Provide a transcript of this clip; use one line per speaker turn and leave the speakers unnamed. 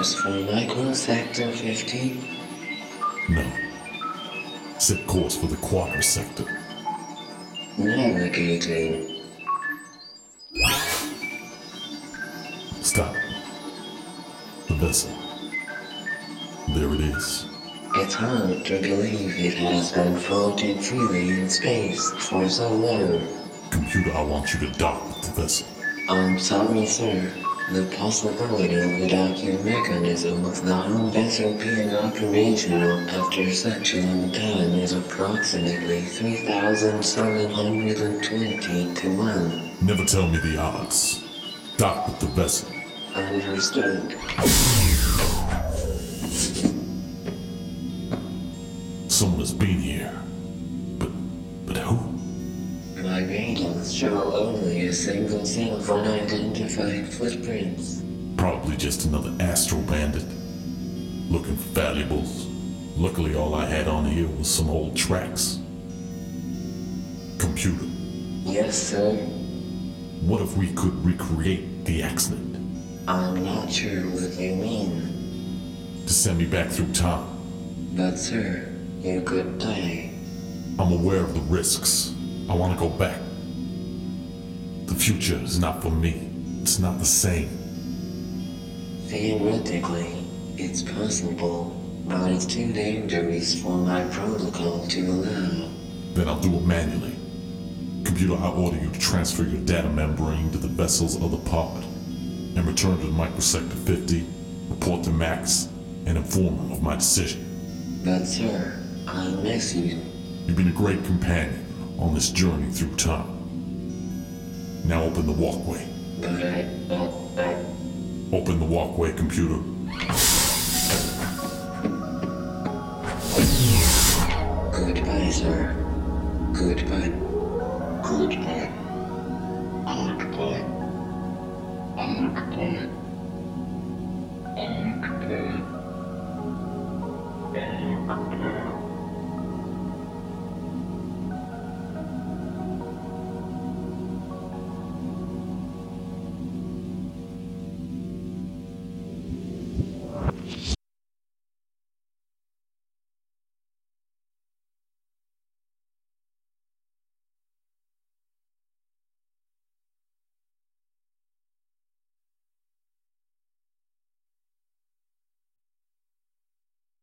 for microsector 15?
No. Set course for the quarter sector.
Navigating.
Stop. The vessel. There it is.
It's hard to believe it has been floating freely in space for so long.
Computer, I want you to dock with the vessel.
I'm sorry, sir. The possibility of the docking mechanism of the home vessel being operational after such a long time is approximately 3,720 to 1.
Never tell me the odds. Dock with the vessel.
Understood. Show only a single set of unidentified footprints.
Probably just another astral bandit. Looking for valuables. Luckily, all I had on here was some old tracks. Computer,
Yes, sir.
what if we could recreate the accident?
I'm not sure what you mean.
To send me back through time?
But, sir, you could die.
I'm aware of the risks. I want to go back. The future is not for me. It's not the same.
Theoretically, it's possible, but it's too dangerous for my protocol to allow.
Then I'll do it manually. Computer, I order you to transfer your data membrane to the vessel's of the pod and return to the microsector 50, report to Max, and inform him of my decision.
But, sir, I miss you.
You've been a great companion on this journey through time. Now open the walkway. Open the walkway computer.
goodbye, sir.
Goodbye. Goodbye.